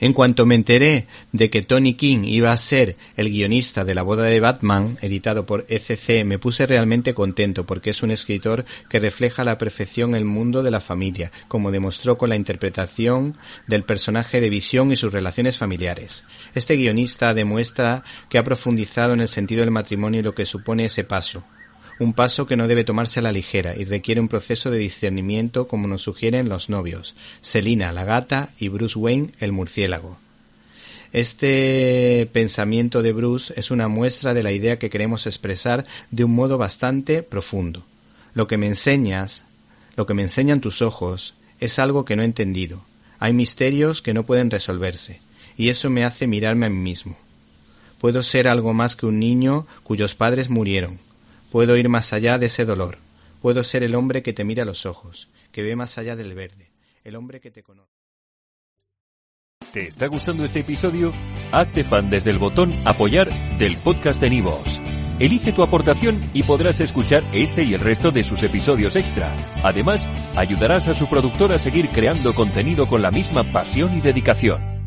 En cuanto me enteré de que Tony King iba a ser el guionista de La boda de Batman, editado por ECC, me puse realmente contento porque es un escritor que refleja la perfección el mundo de la familia, como demostró con la interpretación del personaje de Visión y sus relaciones familiares. Este guionista demuestra que ha profundizado en el sentido del matrimonio y lo que supone ese paso, un paso que no debe tomarse a la ligera y requiere un proceso de discernimiento como nos sugieren los novios, Selina la gata y Bruce Wayne el murciélago. Este pensamiento de Bruce es una muestra de la idea que queremos expresar de un modo bastante profundo. Lo que me enseñas, lo que me enseñan tus ojos, es algo que no he entendido. Hay misterios que no pueden resolverse, y eso me hace mirarme a mí mismo. Puedo ser algo más que un niño cuyos padres murieron, Puedo ir más allá de ese dolor. Puedo ser el hombre que te mira a los ojos, que ve más allá del verde, el hombre que te conoce. ¿Te está gustando este episodio? Hazte fan desde el botón Apoyar del podcast de Nivos. Elige tu aportación y podrás escuchar este y el resto de sus episodios extra. Además, ayudarás a su productor a seguir creando contenido con la misma pasión y dedicación.